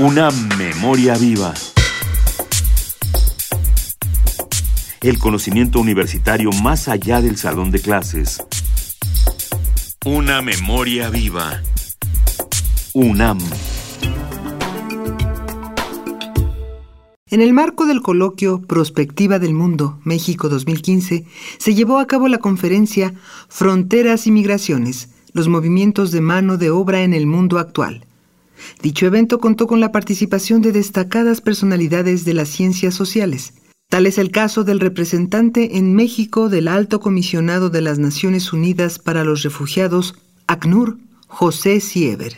Una memoria viva. El conocimiento universitario más allá del salón de clases. Una memoria viva. UNAM. En el marco del coloquio Prospectiva del Mundo, México 2015, se llevó a cabo la conferencia Fronteras y Migraciones, los movimientos de mano de obra en el mundo actual. Dicho evento contó con la participación de destacadas personalidades de las ciencias sociales. Tal es el caso del representante en México del Alto Comisionado de las Naciones Unidas para los Refugiados, ACNUR, José Siever.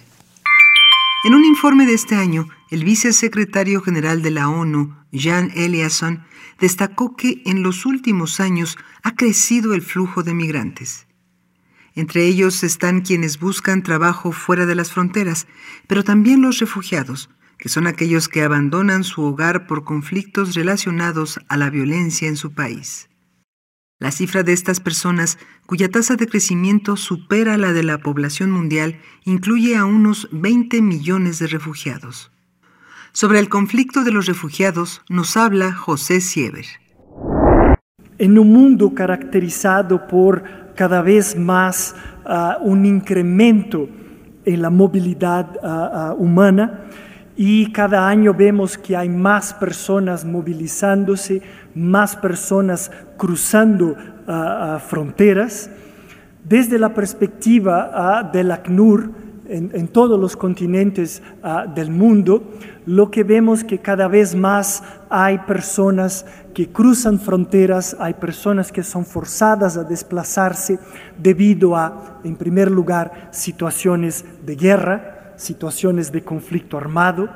En un informe de este año, el vicesecretario general de la ONU, Jan Eliasson, destacó que en los últimos años ha crecido el flujo de migrantes. Entre ellos están quienes buscan trabajo fuera de las fronteras, pero también los refugiados, que son aquellos que abandonan su hogar por conflictos relacionados a la violencia en su país. La cifra de estas personas, cuya tasa de crecimiento supera la de la población mundial, incluye a unos 20 millones de refugiados. Sobre el conflicto de los refugiados nos habla José Siever. En un mundo caracterizado por cada vez más uh, un incremento en la movilidad uh, uh, humana, y cada año vemos que hay más personas movilizándose, más personas cruzando fronteras. Desde la perspectiva del ACNUR, en, todos los continentes del mundo, lo que vemos que cada vez más hay personas que cruzan fronteras, hay personas que son forzadas a desplazarse debido a, en primer lugar, situaciones de guerra, situaciones de conflicto armado,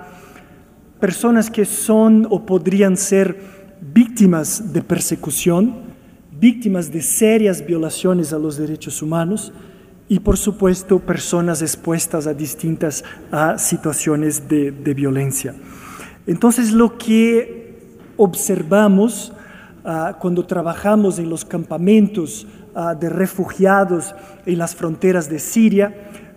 personas que son o podrían ser víctimas de persecución, víctimas de serias violaciones a los derechos humanos y por supuesto personas expuestas a distintas a situaciones de, de violencia. Entonces lo que observamos uh, cuando trabajamos en los campamentos uh, de refugiados en las fronteras de Siria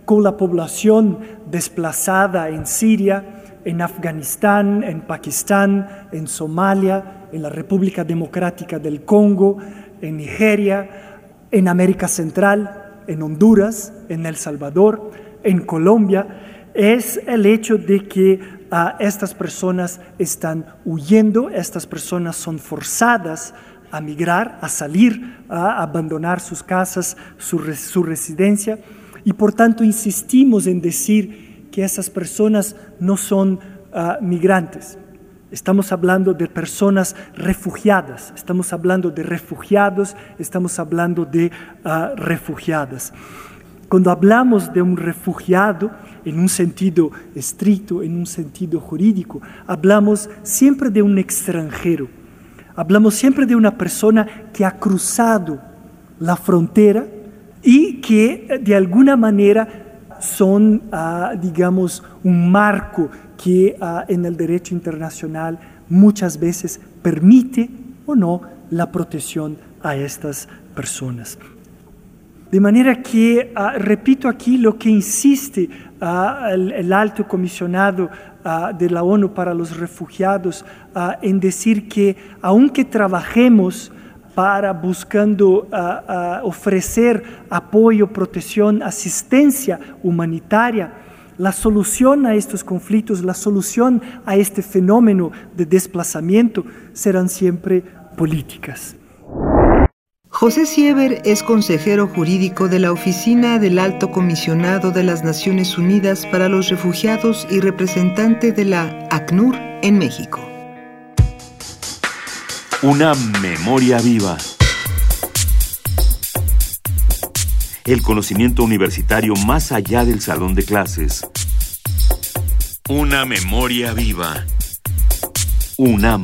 con la población desplazada en Siria, en Afganistán, en Pakistán, en Somalia, en la República Democrática del Congo, en Nigeria, en América Central, en Honduras, en El Salvador, en Colombia, es el hecho de que uh, estas personas están huyendo, estas personas son forzadas a migrar, a salir, a abandonar sus casas, su, su residencia y por tanto insistimos en decir que esas personas no son uh, migrantes. Estamos hablando de personas refugiadas, estamos hablando de refugiados, estamos hablando de uh, refugiadas. Cuando hablamos de un refugiado en un sentido estricto, en un sentido jurídico, hablamos siempre de un extranjero, hablamos siempre de una persona que ha cruzado la frontera y que de alguna manera son, uh, digamos, un marco que uh, en el derecho internacional muchas veces permite o no la protección a estas personas. De manera que, uh, repito aquí lo que insiste el, alto comisionado de la ONU para los refugiados en decir que aunque trabajemos para buscando ofrecer apoyo, protección, asistencia humanitaria. La solución a estos conflictos, la solución a este fenómeno de desplazamiento serán siempre políticas. José Siever es consejero jurídico de la Oficina del Alto Comisionado de las Naciones Unidas para los Refugiados y representante de la ACNUR en México. Una memoria viva. El conocimiento universitario más allá del salón de clases. Una memoria viva. UNAM.